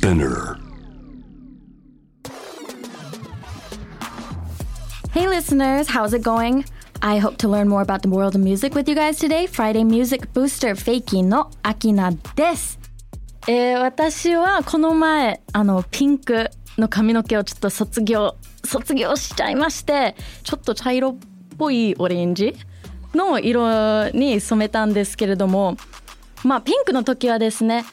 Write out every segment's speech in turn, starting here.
Spinner. Hey listeners, how's it going? I hope to learn more about the world of music with you guys today. Friday Music Booster Fakey のアキナです。えー私はこの前あのピンクの髪の毛をちょっと卒業卒業しちゃいましてちょっと茶色っぽいオレンジの色に染めたんですけれどもまあピンクの時はですね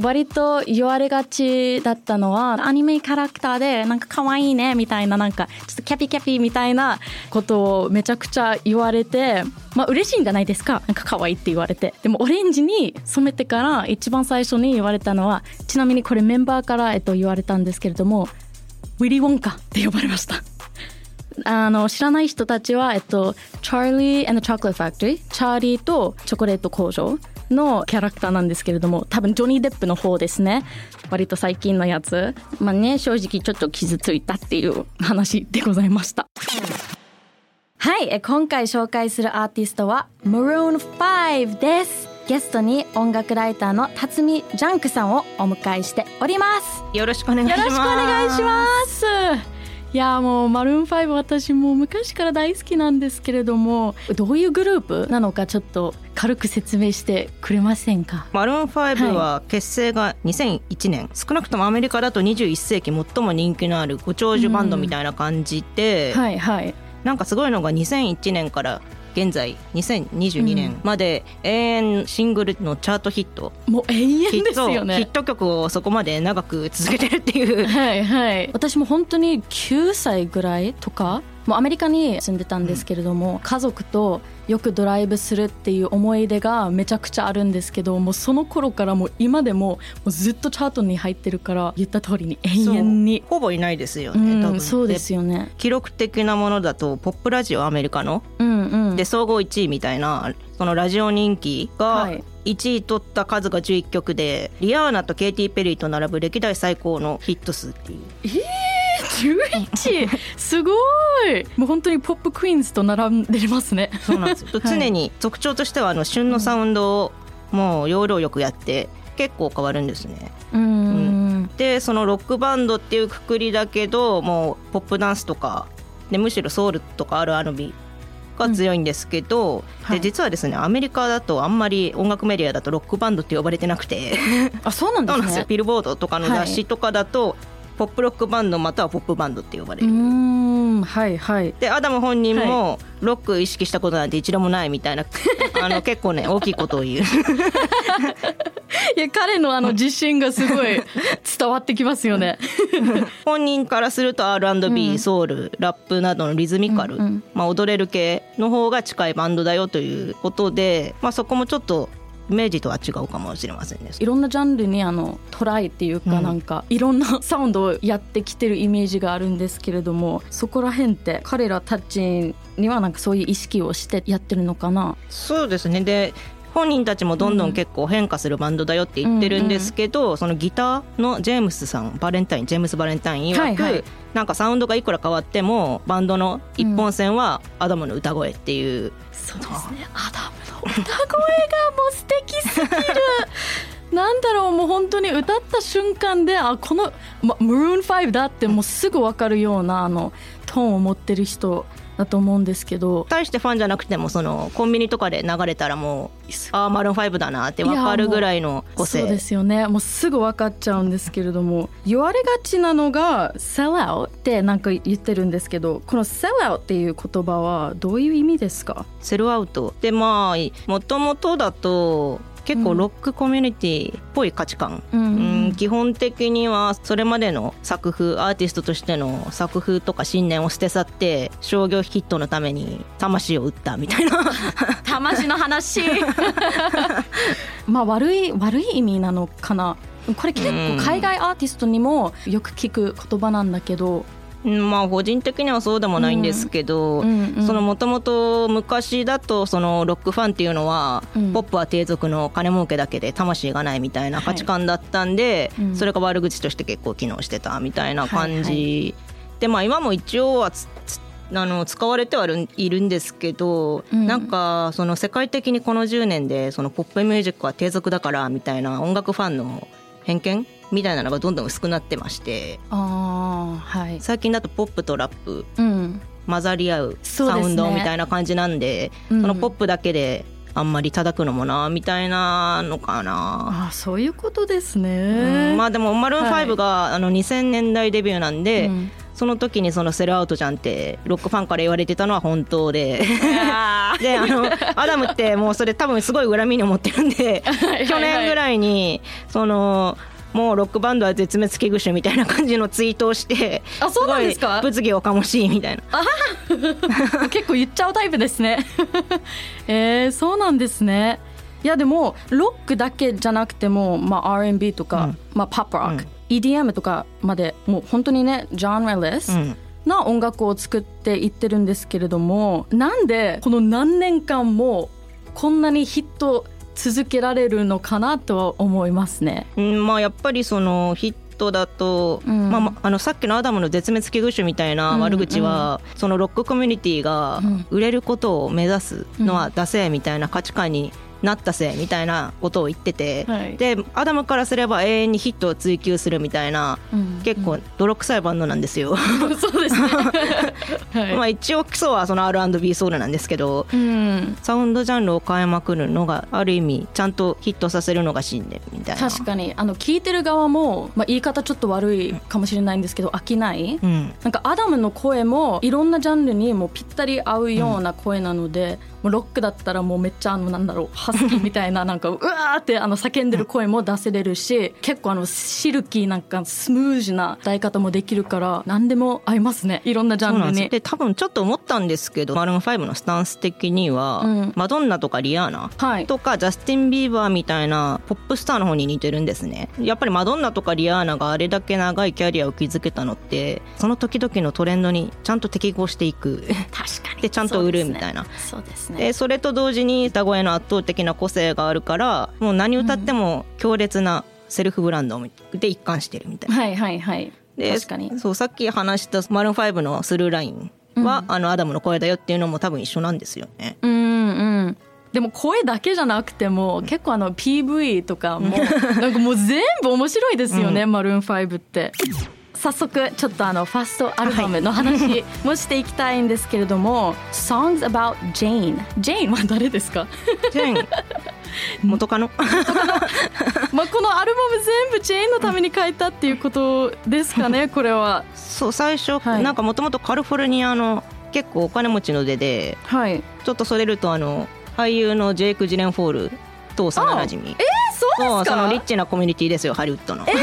割と言われがちだったのはアニメキャラクターでなんか可愛いねみたいななんかちょっとキャピキャピみたいなことをめちゃくちゃ言われてまあ嬉しいんじゃないですか。なんか可愛いって言われて。でもオレンジに染めてから一番最初に言われたのはちなみにこれメンバーから、えっと、言われたんですけれどもウィリー・ウォンカって呼ばれました。あの知らない人たちは、えっと、チャーリー and the Chocolate Factory チャーリーとチョコレート工場。のキャラクターなんですけれども多分ジョニー・デップの方ですね。割と最近のやつ。まあね正直ちょっと傷ついたっていう話でございました。はいえ今回紹介するアーティストは Maroon 5です。ゲストに音楽ライターの辰巳ジャンクさんをお迎えしております。よろしくお願いします。よろしくお願いします。いやもうマルーン5私もう昔から大好きなんですけれどもどういうグループなのかちょっと軽く説明してくれませんか？マルーン5は結成が2001年、少なくともアメリカだと21世紀最も人気のあるご長寿バンドみたいな感じで、はいはい。なんかすごいのが2001年から現在2022年まで永遠シングルのチャートヒット、もう永遠ですよヒッねト曲をそこまで長く続けてるっていう。はいはい。私も本当に9歳ぐらいとかもうアメリカに住んでたんですけれども、家族とよくドライブするっていう思い出がめちゃくちゃあるんですけどもうその頃からもう今でももうずっとチャートに入ってるから言った通りに永遠に。ほぼいないですようね、多ん、分。そうですよね。記録的なものだとポップラジオアメリカのうんうん。で総合1位みたいなそのラジオ人気がはい。1位取った数が11曲でリアーナとケイティ・ペリーと並ぶ歴代最高のヒット数っていう11すごい。もう本当にポップクイーンズと並んでますね。そうなんですよ。はい常に特徴としてはあの旬のサウンドをもう要領よくやって結構変わるんですね。うん。うん。でそのロックバンドっていうくくりだけどもうポップダンスとかでむしろソウルとか R&B が強いんですけど、はい。で実はですねアメリカだとあんまり音楽メディアだとロックバンドって呼ばれてなくて。あそうなんですね。なんですよ。ビルボードとかの雑誌とかだと、ポップロックバンドまたはポップバンドって呼ばれる。んはいはい。でアダム本人もロック意識したことなんて一度もないみたいな あの結構ね大きいことを言ういや彼のあの自信がすごい 伝わってきますよね。本人からすると R&B、うんソウルラップなどのリズミカル、うんうんまあ、踊れる系の方が近いバンドだよということで、まあ、そこもちょっとイメージとは違うかもしれませんね。いろんなジャンルにあのトライっていうかうん。なんか、いろんなサウンドをやってきてるイメージがあるんですけれどもそこら辺って彼らたちにはなんかそういう意識をしてやってるのかな。そうですね。で本人たちもどんどん結構変化するバンドだよって言ってるんですけど、そのギターのジェームスさんバレンタインジェームス・バレンタイン曰く、はい。はいなんかサウンドがいくら変わってもバンドの一本線はアダムの歌声っていう、そうですね。アダムの歌声がもう素敵すぎる。なんだろうもう本当に歌った瞬間であこの、ま、マルーン5だってもうすぐ分かるようなあのトーンを持ってる人だと思うんですけど。大してファンじゃなくてもそのコンビニとかで流れたらもうああマルーン5だなって分かるぐらいの個性。そうですよね。もうすぐ分かっちゃうんですけれども言われがちなのが「sell out」ってなんか言ってるんですけどこの「sell out」っていう言葉はどういう意味ですか？セルアウトでまあもともとだと結構ロックコミュニティっぽい価値観、うんうん基本的にはそれまでの作風アーティストとしての作風とか信念を捨て去って商業ヒットのために魂を売ったみたいな。魂の話。まあ悪い悪い意味なのかな。これ結構海外アーティストにもよく聞く言葉なんだけど、うんまあ個人的にはそうでもないんですけど、もともと昔だとそのロックファンっていうのは、うん。ポップは低俗の金儲けだけで魂がないみたいな価値観だったんで、はいうん。それが悪口として結構機能してたみたいな感じ、はいでまあ今も一応はあの使われてはいるいるんですけど、うん。なんかその世界的にこの10年でそのポップミュージックは低俗だからみたいな音楽ファンの偏見みたいなのがどんどん薄くなってましてああはい。最近だとポップとラップうん。混ざり合うサウンドみたいな感じなんでそうん。のポップだけであんまり叩くのもなみたいなのかな。あそういうことですうねんまあでもマルーンはい。5が、あの2000年代デビューなんで、うん。その時にそのセルアウトじゃんってロックファンから言われてたのは本当で。であのアダムってもうそれ多分すごい恨みに思ってるんで去年ぐらいにそのもうロックバンドは絶滅危惧種みたいな感じのツイートをしてあそうなんですか？物議を醸しいみたいな。結構言っちゃうタイプですね。えー、そうなんですね。いやでもロックだけじゃなくても、まあ、R&B とか、うん。まあ、パップロック、うん EDM とかまでもう本当にねジャンルレスうん。な音楽を作っていってるんですけれどもなんでこの何年間もこんなにヒット続けられるのかなとは思いますね。うんまあやっぱりそのヒットだと、うん。まあまあ、あのさっきのアダムの絶滅危惧種みたいな悪口は、そのロックコミュニティがうん。売れることを目指すのはダセーみたいな価値観になったせいみたいなことを言ってて、はい。でアダムからすれば永遠にヒットを追求するみたいなうん結構泥臭いバンドなんですよ。そうですね。はい。まあ一応基礎はその R&B ソウルなんですけどうん。サウンドジャンルを変えまくるのがある意味ちゃんとヒットさせるのが信念みたいな。確かに。あの聞いてる側も、まあ、言い方ちょっと悪いかもしれないんですけど飽きない、うん。なんかアダムの声もいろんなジャンルにもうぴったり合うような声なので、もうロックだったらもうめっちゃあのなんだろうハスキーみたいななんかうわーってあの叫んでる声も出せれるし結構あのシルキーなんかスムーズな歌い方もできるから何でも合いますねいろんなジャンルに。で多分ちょっと思ったんですけどマルーン5のスタンス的には、うん。マドンナとかリアーナはい、とかジャスティン・ビーバーみたいなポップスターの方に似てるんですね。やっぱりマドンナとかリアーナがあれだけ長いキャリアを築けたのってその時々のトレンドにちゃんと適合していく。確かに。でちゃんと売るみたいな。そうですねでそれと同時に歌声の圧倒的な個性があるからもう何歌っても強烈なセルフブランドで一貫してるみたいな。はいはいはいで確かにそうさっき話したマルーン5のスルーラインは、あのアダムの声だよっていうのも多分一緒なんですよね。うんうんでも声だけじゃなくても結構あの PV とかも なんかもう全部面白いですよね、マルーン5って。早速ちょっとあのファーストアルバムの話もしていきたいんですけれども「Songs About Jane」ジェーンは誰ですか？ジェーン元カノ。まあこのアルバム全部ジェーンのために書いたっていうことですかねこれは。そう最初、はい。なんかもともとカリフォルニアの結構お金持ちの出ではい、ちょっとそれるとあの俳優のジェイク・ジレンフォールと幼なじみ。えそうそうですか？そのリッチなコミュニティですよハリウッドの、えー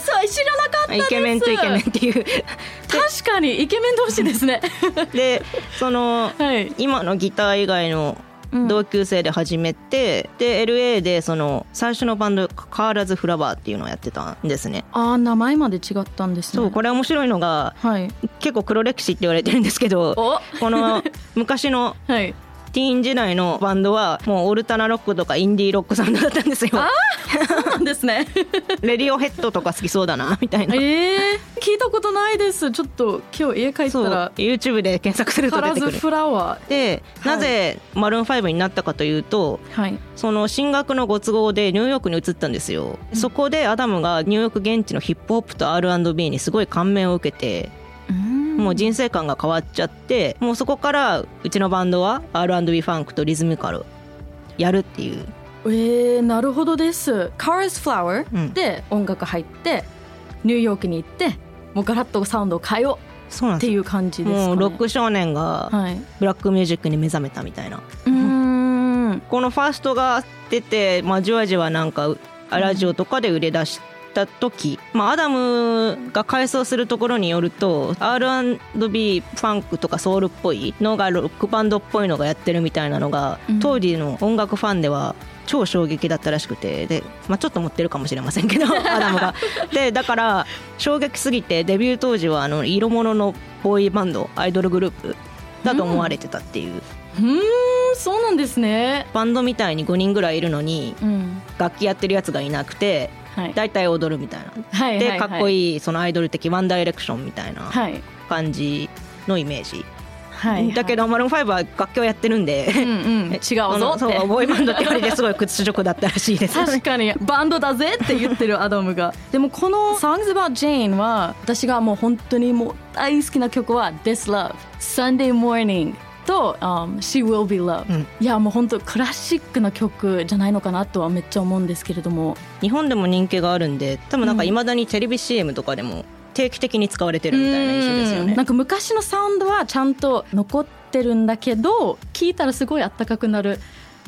そう知らなかイケメンとイケメンっていう。確かにイケメン同士ですね。でそのはい。今のギター以外のうん。同級生で始めて、で LA でその最初のバンド「カーラズ・フラワー」っていうのをやってたんですね。あー名前まで違ったんですね。そうこれ面白いのがはい。結構黒歴史って言われてるんですけどお。この昔の はいティーン時代のバンドはもうオルタナロックとかインディーロックサウンドだったんですよ。そうなんですね。レディオヘッドとか好きそうだなみたいな。えー、聞いたことないです。ちょっと今日家帰ったそうら YouTube で検索すると出てくる。フラワで、はい。なぜマルーン5になったかというとーはい。その進学のご都合でニューヨークに移ったんですよ、そこでアダムがニューヨーク現地のヒップホップと R&B にすごい感銘を受けてもう人生観が変わっちゃってもうそこからうちのバンドは R&B ファンクとリズミカルやるっていう。えー、なるほどです。カラズフラワうん。ーで音楽入って、ニューヨークに行ってもうガラッとサウンドを変えよう。そうっていう感じですかね。もうロック少年がはい。ブラックミュージックに目覚めたみたいな、うーん。このファーストが出て、まあ、じわじわなんかラジオとかで売れ出した時、まあ、アダムが回想するところによると R&B ファンクとかソウルっぽいのがロックバンドっぽいのがやってるみたいなのが、うん。当時の音楽ファンでは超衝撃だったらしくてで、まあ、ちょっと持ってるかもしれませんけど アダムが。でだから衝撃すぎてデビュー当時はあの色物のボーイバンドアイドルグループだと思われてたっていう、うーんそうなんですね。バンドみたいに5人ぐらいいるのにうん。楽器やってるやつがいなくてはい大体踊るみたいな。はいでかっこいいいそのアイドル的ワンダイレクションみたいなはい。感じのイメージ。はい、だけどマルーン5は楽器をやってるんで、うんうん、違うぞそうボーイバンドって言われてすごい屈辱だったらしいです、確かに。バンドだぜって言ってるアダムが。でもこの「Songs About Jane」は私がもう本当にもう大好きな曲は「This Love」「Sunday Morning」と、um, She Will Be Loved、うん、いやもう本当クラシックな曲じゃないのかなとはめっちゃ思うんですけれども。日本でも人気があるんで多分なんかいまだにテレビ CM とかでも定期的に使われてるみたいな印象ですよね。なんか昔のサウンドはちゃんと残ってるんだけど聞いたらすごいあったかくなる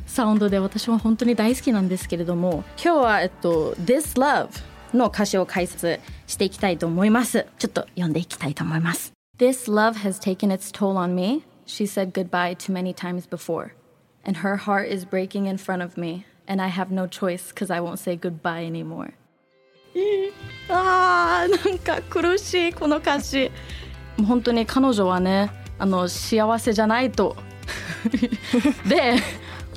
サウンドで私は本当に大好きなんですけれども。今日は、えっと、This Love の歌詞を解説していきたいと思います。ちょっと読んでいきたいと思います。This love has taken its toll on me She said goodbye too many times before, and her heart is breaking in front of me, and I have no choice because I won't say goodbye anymore. あーなんか苦しいこの歌詞本当に彼女はねあの幸せじゃないとで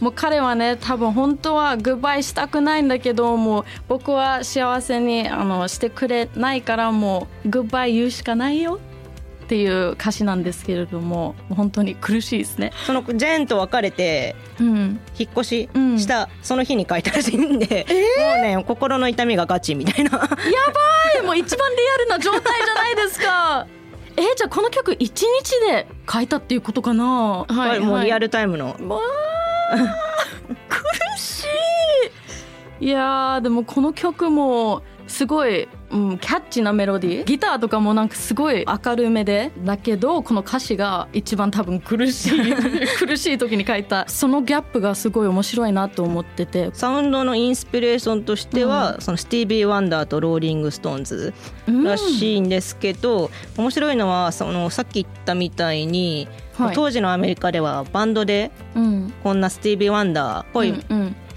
もう彼はね多分本当はグッバイしたくないんだけどもう僕は幸せにあのしてくれないからもうグッバイ言うしかないよっていう歌詞なんですけれども本当に苦しいですね。そのジェーンと別れて、うん、引っ越ししたその日に書いたらしいんで、うん、もうね心の痛みがガチみたいな。やばい！もう一番リアルな状態じゃないですか。えじゃあこの曲一日で書いたっていうことかな？はい、はい、もうリアルタイムの。わ苦しい。いやでもこの曲もすごいうん、キャッチなメロディー。ギターとかもなんかすごい明るめで。だけどこの歌詞が一番多分苦しい。苦しい時に書いた。そのギャップがすごい面白いなと思ってて。サウンドのインスピレーションとしては、うん、そのスティービー・ワンダーとローリング・ストーンズらしいんですけど、うん、面白いのはそのさっき言ったみたいに、はい、当時のアメリカではバンドでこんなスティービー・ワンダーっぽい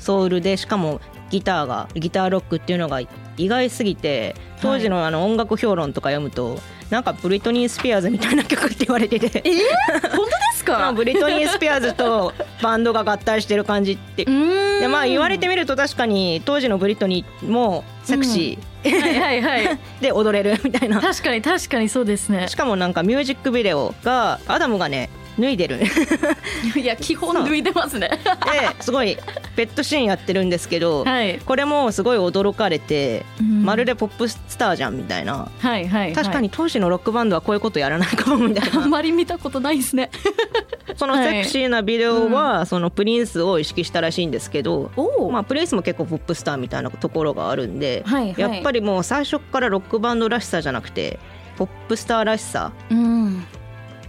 ソウルでしかもギターがギターロックっていうのが意外すぎて当時のあの音楽評論とか読むと、はい、なんかブリトニー・スピアーズみたいな曲って言われてて。えー、本当ですか？ブリトニー・スピアーズと バンドが合体してる感じって。でまあ言われてみると確かに当時のブリトニーもセクシー、うん、はいはいはい。で踊れるみたいな。確かに確かにそうですね。しかもなんかミュージックビデオがアダムがね脱いでる。いや基本脱いでますね。ですごいペットシーンやってるんですけど、はい、これもすごい驚かれて、うん、まるでポップスターじゃんみたいな、はいはい、確かに当時のロックバンドはこういうことやらないかもみたいな。あんまり見たことないですね。そのセクシーなビデオは、そのプリンスを意識したらしいんですけど、まあ、プリンスも結構ポップスターみたいなところがあるんで、はいはい、やっぱりもう最初からロックバンドらしさじゃなくてポップスターらしさ、うん、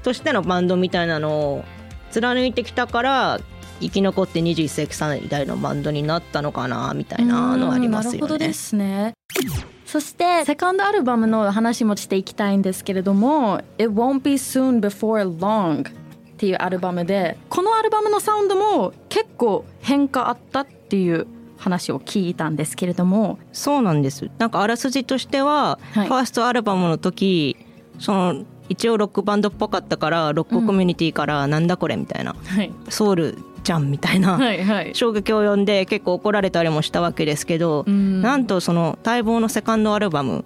としてのバンドみたいなのを貫いてきたから生き残って21世紀最大のバンドになったのかなみたいなのはありますよね。なるほどですね。そしてセカンドアルバムの話もしていきたいんですけれども「It Won't Be Soon Before Long」っていうアルバムでこのアルバムのサウンドも結構変化あったっていう話を聞いたんですけれども。そうなんです。なんかあらすじとしては、はい、ファーストアルバムの時その一応ロックバンドっぽかったからロックコミュニティからなんだこれみたいな、はい、ソウルじゃんみたいな、はいはい、衝撃を呼んで結構怒られたりもしたわけですけど、うん、なんとその待望のセカンドアルバム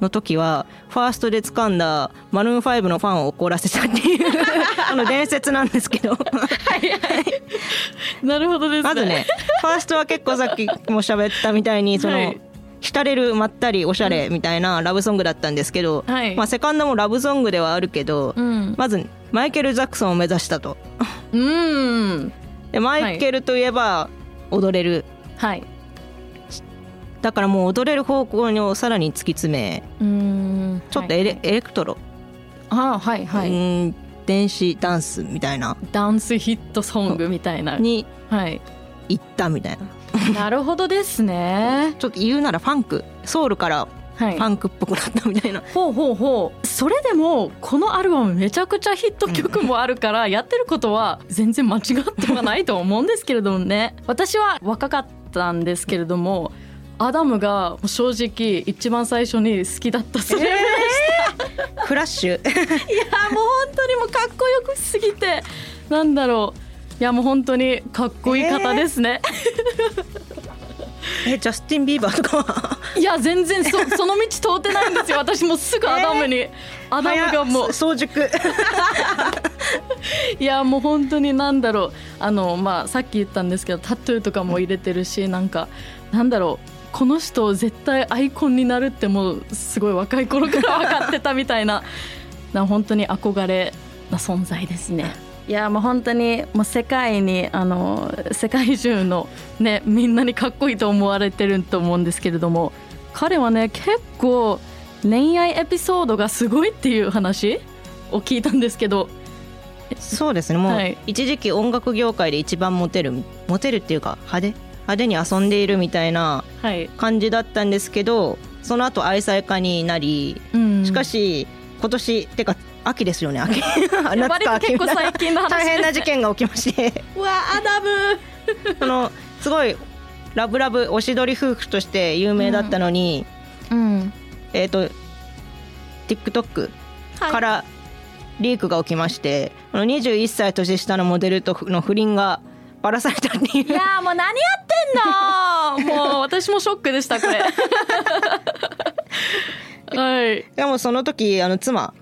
の時はファーストで掴んだマルーン5のファンを怒らせたっていう この伝説なんですけど。はい、はい、なるほどです、ね、まずねファーストは結構さっきも喋ったみたいにその、はい浸れるまったりおしゃれみたいなラブソングだったんですけど、はい、まあ、セカンドもラブソングではあるけど、うん、まずマイケル・ジャクソンを目指したと。うん。でマイケルといえば踊れる、はい、だからもう踊れる方向にさらに突き詰めうん。ちょっとエレはい、エレクトロ。あはいはい。うん。電子ダンスみたいな。ダンスヒットソングみたいな。に行ったみたいな なるほどですね。ちょっと言うならファンクソウルからファンクっぽくなったみたいな、はい、ほうほうほう。それでもこのアルバムめちゃくちゃヒット曲もあるから、やってることは全然間違ってはないと思うんですけれどもね。私は若かったんですけれどもアダムが正直一番最初に好きだったそれでした、えー、クラッシュ。いやもう本当にもうかっこよくすぎてなんだろう。いやもう本当にかっこいい方ですね、えー、えジャスティン・ビーバーとかは？いや全然そ その道通ってないんですよ。私もすぐアダムに、えー、アダムがもう。早熟。いやもう本当になんだろう。あのまあさっき言ったんですけどタトゥーとかも入れてるしなんかなんだろう。この人絶対アイコンになるってもうすごい若い頃から分かってたみたいな。な本当に憧れな存在ですね。いやもう本当にもう世界にあの世界中のねみんなにかっこいいと思われてると思うんですけれども彼はね結構恋愛エピソードがすごいっていう話を聞いたんですけどそうですね。もう、一時期音楽業界で一番モテるモテるっていうか派手派手に遊んでいるみたいな感じだったんですけど、はい、その後愛妻家になり、うん、しかし今年てか秋ですよね秋。夏か秋。最近の大変な事件が起きまして。うわアダム。そのすごいラブラブおしどり夫婦として有名だったのに、うん、うん、えっ、ー、と TikTok からリークが起きまして、はい、21歳年下のモデルとの不倫がばらされたっていう。いやもう何やってんの。もう私もショックでしたこれ。はい。でもその時あの妻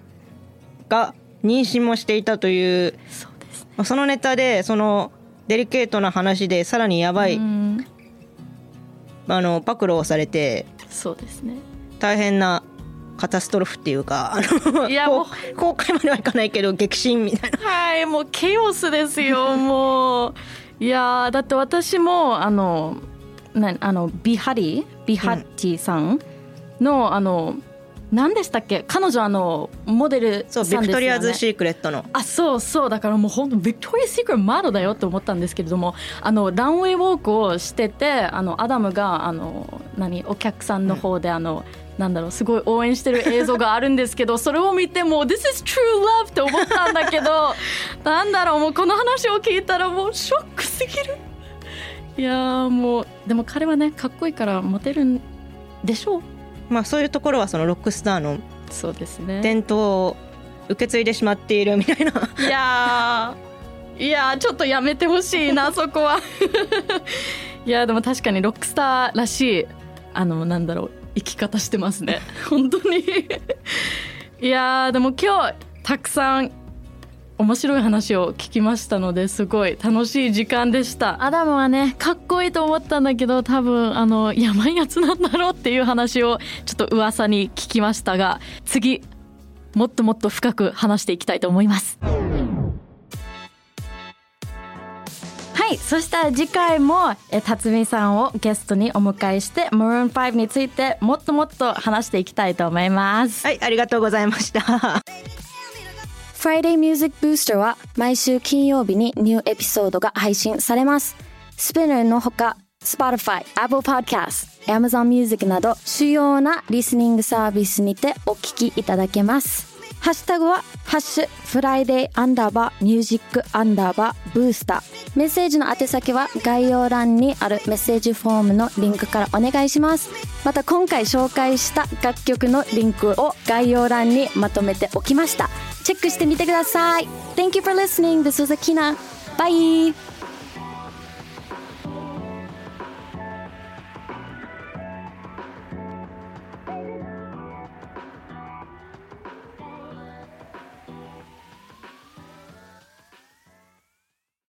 が妊娠もしていたというそうです、ね、そのネタでそのデリケートな話でさらにやばいあの暴露をされてそうですね。大変なカタストロフっていうかあのいやもう公開まではいかないけど激震みたいな。はいもうケオスですよ もう。いやだって私もあのなあのビハリビハッチさんの、うん、あの何でしたっけ？彼女あのモデルさんですよ、ね、ビクトリアズ・シークレットの。あそうそう。だからもう本当ビクトリア・シークレットマドだよって思ったんですけれどもあのランウェイウォークをしててあのアダムがあの何お客さんの方であの、うん、なんだろうすごい応援してる映像があるんですけどそれを見ても This is true love って思ったんだけど なんだろうもうこの話を聞いたらもうショックすぎる。いやもうでも彼はねかっこいいからモテるんでしょう？まあ、そういうところはそのロックスターのそうですね。伝統を受け継いでしまっているみたいな。いやいやちょっとやめてほしいなそこは。いやでも確かにロックスターらしいあのなんだろう生き方してますね。本当に。いやでも今日たくさん面白い話を聞きましたのですごい楽しい時間でした。アダムはねかっこいいと思ったんだけど多分あのやばいやつなんだろうっていう話をちょっと噂に聞きましたが次もっともっと深く話していきたいと思います。はいそしたら次回もえ辰巳さんをゲストにお迎えして Maroon5 についてもっともっと話していきたいと思います。はいありがとうございました Friday Music Booster は毎週金曜日にニューエピソードが配信されます。スピナーのほか、Spotify、Apple Podcast、Amazon Music など主要なリスニングサービスにてお聞きいただけます。ハッシュタグは、ハッシュ、フライデーアンダーバーミュージックアンダーバーブースター。メッセージの宛先は概要欄にあるメッセージフォームのリンクからお願いします。また今回紹介した楽曲のリンクを概要欄にまとめておきました。チェックしてみてください。Thank you for listening. This was Akina. Bye!